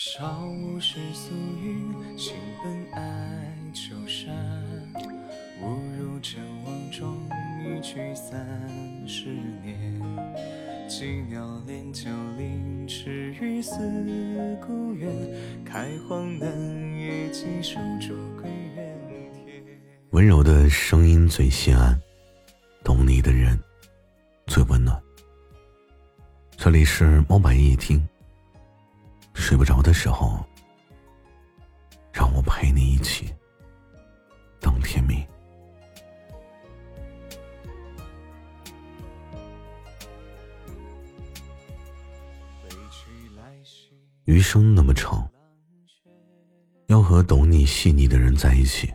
少无世俗语，心本爱秋山。误入尘网中，一去三十年。羁鸟恋旧林，池鱼思故园。开荒南野寄手镯归原田。温柔的声音最心安，懂你的人最温暖。这里是猫白夜听。睡不着的时候，让我陪你一起等天明。余生那么长，要和懂你细腻的人在一起，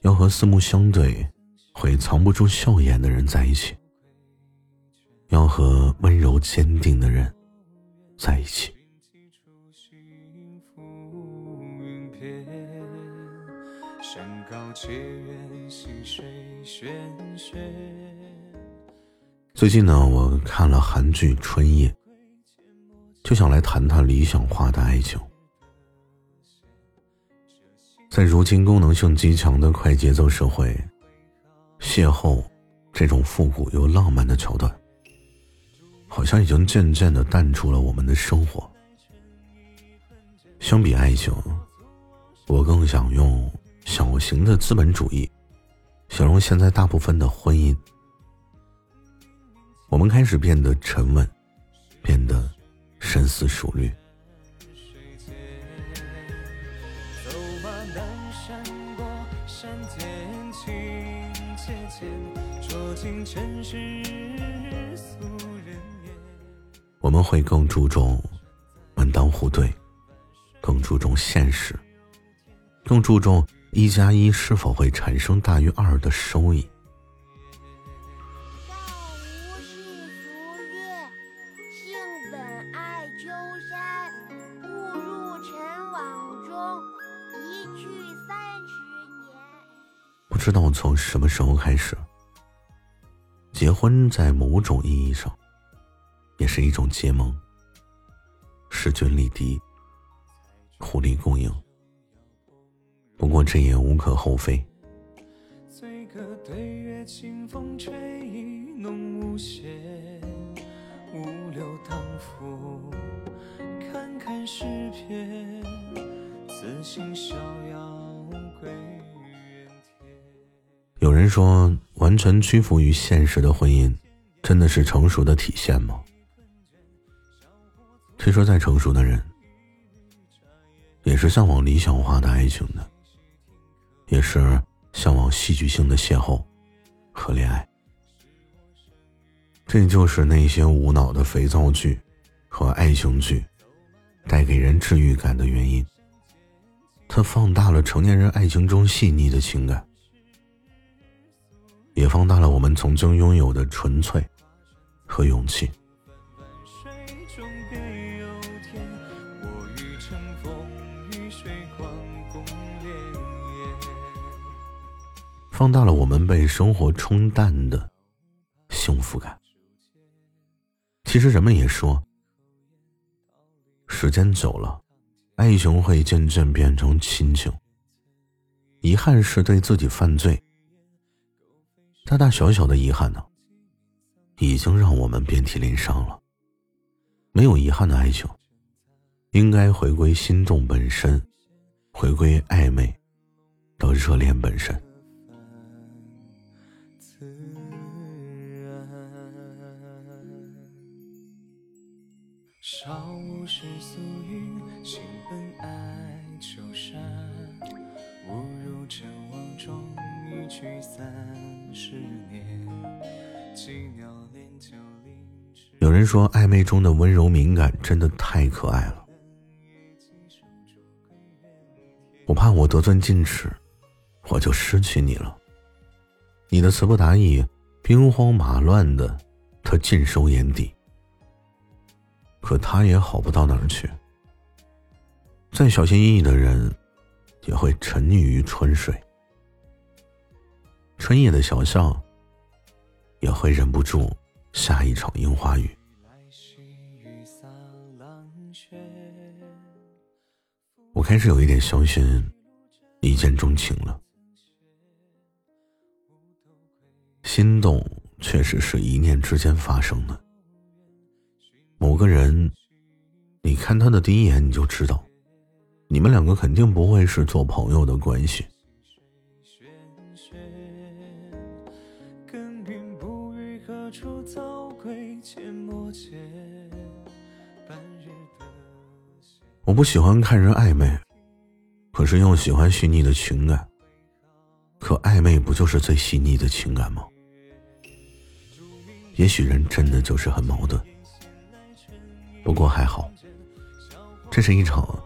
要和四目相对会藏不住笑颜的人在一起，要和温柔坚定的人在一起。最近呢，我看了韩剧《春夜》，就想来谈谈理想化的爱情。在如今功能性极强的快节奏社会，邂逅这种复古又浪漫的桥段，好像已经渐渐的淡出了我们的生活。相比爱情，我更想用。小型的资本主义，形容现在大部分的婚姻。我们开始变得沉稳，变得深思熟虑。我们会更注重门当户对，更注重现实，更注重。一加一是否会产生大于二的收益？本爱丘山。误入尘网中，一去三十年。不知道从什么时候开始，结婚在某种意义上也是一种结盟，势均力敌，互利共赢。不过这也无可厚非。有人说，完全屈服于现实的婚姻，真的是成熟的体现吗？听说，再成熟的人，也是向往理想化的爱情的。也是向往戏剧性的邂逅和恋爱，这就是那些无脑的肥皂剧和爱情剧带给人治愈感的原因。它放大了成年人爱情中细腻的情感，也放大了我们曾经拥有的纯粹和勇气。放大了我们被生活冲淡的幸福感。其实人们也说，时间久了，爱情会渐渐变成亲情。遗憾是对自己犯罪，大大小小的遗憾呢，已经让我们遍体鳞伤了。没有遗憾的爱情，应该回归心动本身，回归暧昧的热恋本身。少无世俗语，心本爱秋山。误入尘网中，一去三十年。羁鸟恋旧林。有人说，暧昧中的温柔敏感真的太可爱了。我怕我得寸进尺，我就失去你了。你的词不达意，兵荒马乱的，他尽收眼底。可他也好不到哪儿去。再小心翼翼的人，也会沉溺于春水。春夜的小巷，也会忍不住下一场樱花雨。我开始有一点相信一见钟情了。心动确实是一念之间发生的。某个人，你看他的第一眼你就知道，你们两个肯定不会是做朋友的关系。我不喜欢看人暧昧，可是又喜欢细腻的情感。可暧昧不就是最细腻的情感吗？也许人真的就是很矛盾。不过还好，这是一场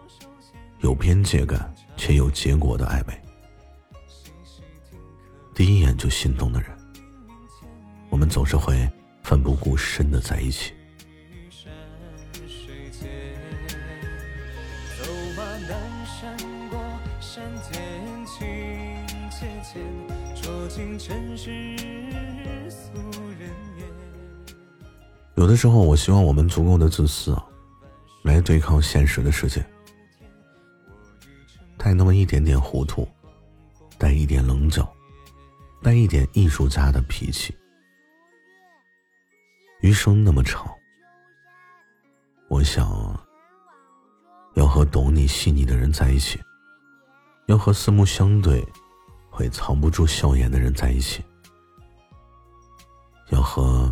有边界感且有结果的暧昧。第一眼就心动的人，我们总是会奋不顾身的在一起。走进尘世俗人有的时候，我希望我们足够的自私，来对抗现实的世界，带那么一点点糊涂，带一点棱角，带一点艺术家的脾气。余生那么长，我想要和懂你细腻的人在一起，要和四目相对。会藏不住笑颜的人在一起，要和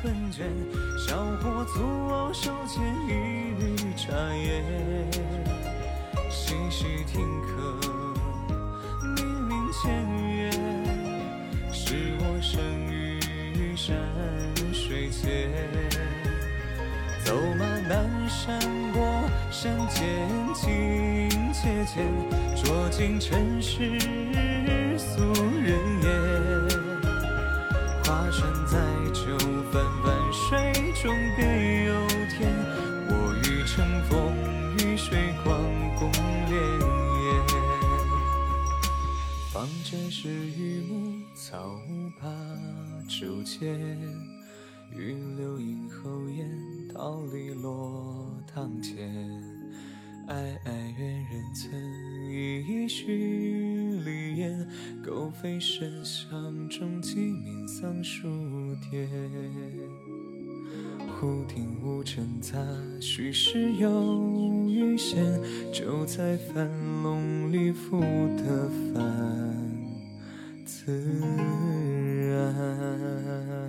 困倦，小伙足我手牵一缕茶叶，细细听客，明明前缘，是我生于山水间。走马南山过山间，情切切，酌尽尘世俗人间，玉流映后檐，桃李落堂前。哀哀怨人曾一许离言，狗吠深巷中，鸡鸣桑树颠。忽听吴尘杂，虚实有余弦，就在樊笼里赋得凡词。time